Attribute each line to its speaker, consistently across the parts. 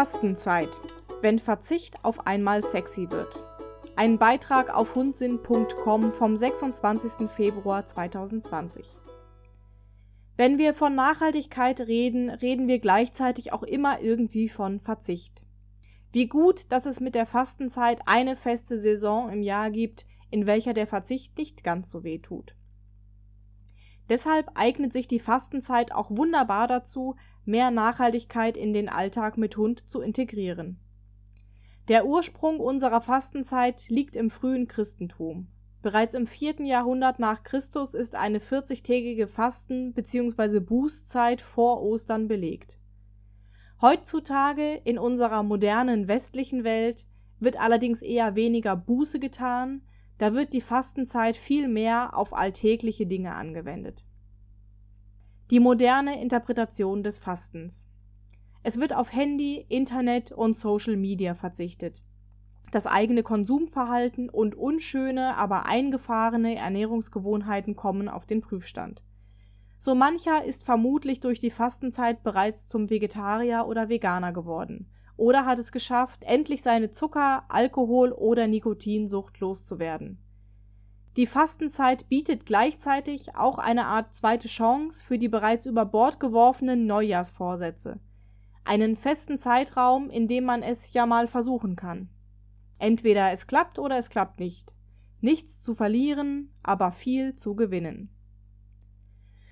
Speaker 1: Fastenzeit. Wenn Verzicht auf einmal sexy wird. Ein Beitrag auf hundsinn.com vom 26. Februar 2020. Wenn wir von Nachhaltigkeit reden, reden wir gleichzeitig auch immer irgendwie von Verzicht. Wie gut, dass es mit der Fastenzeit eine feste Saison im Jahr gibt, in welcher der Verzicht nicht ganz so weh tut. Deshalb eignet sich die Fastenzeit auch wunderbar dazu, mehr Nachhaltigkeit in den Alltag mit Hund zu integrieren. Der Ursprung unserer Fastenzeit liegt im frühen Christentum. Bereits im vierten Jahrhundert nach Christus ist eine 40-tägige Fasten- bzw. Bußzeit vor Ostern belegt. Heutzutage in unserer modernen westlichen Welt wird allerdings eher weniger Buße getan, da wird die Fastenzeit viel mehr auf alltägliche Dinge angewendet. Die moderne Interpretation des Fastens. Es wird auf Handy, Internet und Social Media verzichtet. Das eigene Konsumverhalten und unschöne, aber eingefahrene Ernährungsgewohnheiten kommen auf den Prüfstand. So mancher ist vermutlich durch die Fastenzeit bereits zum Vegetarier oder Veganer geworden oder hat es geschafft, endlich seine Zucker-, Alkohol- oder Nikotinsucht loszuwerden. Die Fastenzeit bietet gleichzeitig auch eine Art zweite Chance für die bereits über Bord geworfenen Neujahrsvorsätze. Einen festen Zeitraum, in dem man es ja mal versuchen kann. Entweder es klappt oder es klappt nicht. Nichts zu verlieren, aber viel zu gewinnen.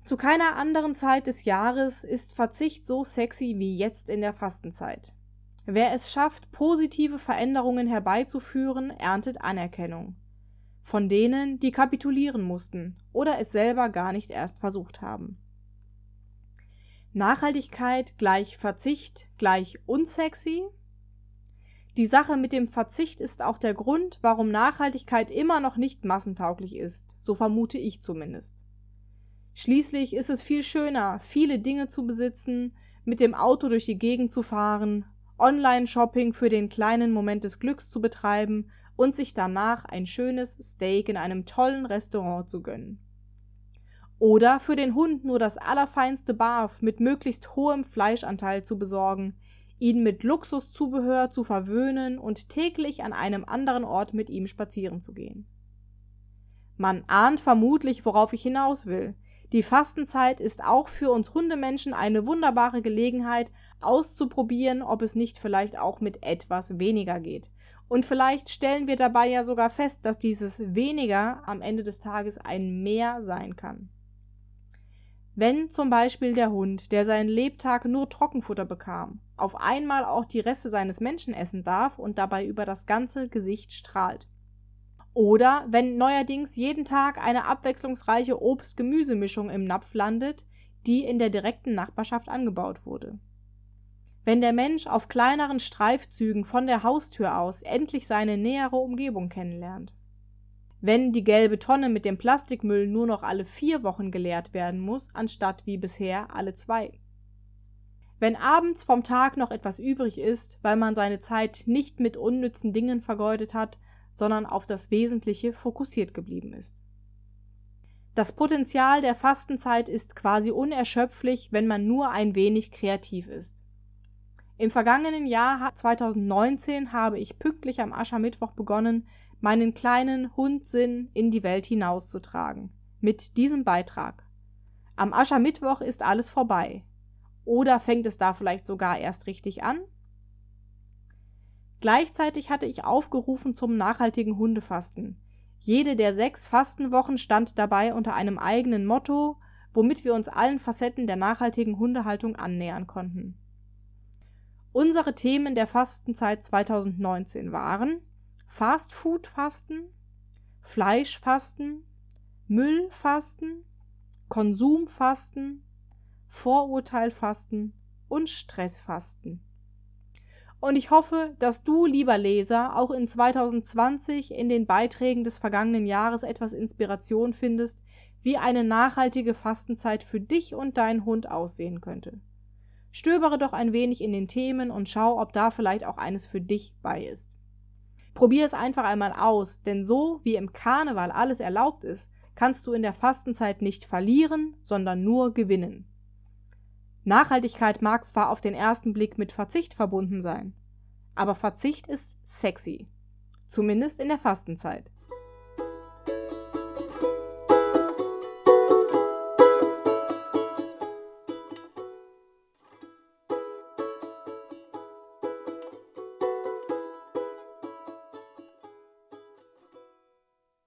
Speaker 1: Zu keiner anderen Zeit des Jahres ist Verzicht so sexy wie jetzt in der Fastenzeit. Wer es schafft, positive Veränderungen herbeizuführen, erntet Anerkennung. Von denen, die kapitulieren mussten oder es selber gar nicht erst versucht haben. Nachhaltigkeit gleich Verzicht gleich unsexy? Die Sache mit dem Verzicht ist auch der Grund, warum Nachhaltigkeit immer noch nicht massentauglich ist, so vermute ich zumindest. Schließlich ist es viel schöner, viele Dinge zu besitzen, mit dem Auto durch die Gegend zu fahren, Online-Shopping für den kleinen Moment des Glücks zu betreiben und sich danach ein schönes Steak in einem tollen Restaurant zu gönnen. Oder für den Hund nur das allerfeinste Barf mit möglichst hohem Fleischanteil zu besorgen, ihn mit Luxuszubehör zu verwöhnen und täglich an einem anderen Ort mit ihm spazieren zu gehen. Man ahnt vermutlich, worauf ich hinaus will. Die Fastenzeit ist auch für uns Hundemenschen eine wunderbare Gelegenheit, auszuprobieren, ob es nicht vielleicht auch mit etwas weniger geht. Und vielleicht stellen wir dabei ja sogar fest, dass dieses weniger am Ende des Tages ein mehr sein kann. Wenn zum Beispiel der Hund, der seinen Lebtag nur Trockenfutter bekam, auf einmal auch die Reste seines Menschen essen darf und dabei über das ganze Gesicht strahlt, oder wenn neuerdings jeden Tag eine abwechslungsreiche Obst-Gemüsemischung im Napf landet, die in der direkten Nachbarschaft angebaut wurde. Wenn der Mensch auf kleineren Streifzügen von der Haustür aus endlich seine nähere Umgebung kennenlernt. Wenn die gelbe Tonne mit dem Plastikmüll nur noch alle vier Wochen geleert werden muss, anstatt wie bisher alle zwei. Wenn abends vom Tag noch etwas übrig ist, weil man seine Zeit nicht mit unnützen Dingen vergeudet hat, sondern auf das Wesentliche fokussiert geblieben ist. Das Potenzial der Fastenzeit ist quasi unerschöpflich, wenn man nur ein wenig kreativ ist. Im vergangenen Jahr 2019 habe ich pünktlich am Aschermittwoch begonnen, meinen kleinen Hundsinn in die Welt hinauszutragen. Mit diesem Beitrag. Am Aschermittwoch ist alles vorbei. Oder fängt es da vielleicht sogar erst richtig an? Gleichzeitig hatte ich aufgerufen zum nachhaltigen Hundefasten. Jede der sechs Fastenwochen stand dabei unter einem eigenen Motto, womit wir uns allen Facetten der nachhaltigen Hundehaltung annähern konnten. Unsere Themen der Fastenzeit 2019 waren Fastfood-Fasten, Fleischfasten, Müllfasten, Konsumfasten, Vorurteilfasten und Stressfasten. Und ich hoffe, dass du, lieber Leser, auch in 2020 in den Beiträgen des vergangenen Jahres etwas Inspiration findest, wie eine nachhaltige Fastenzeit für dich und deinen Hund aussehen könnte. Stöbere doch ein wenig in den Themen und schau, ob da vielleicht auch eines für dich bei ist. Probier es einfach einmal aus, denn so wie im Karneval alles erlaubt ist, kannst du in der Fastenzeit nicht verlieren, sondern nur gewinnen. Nachhaltigkeit mag zwar auf den ersten Blick mit Verzicht verbunden sein, aber Verzicht ist sexy. Zumindest in der Fastenzeit.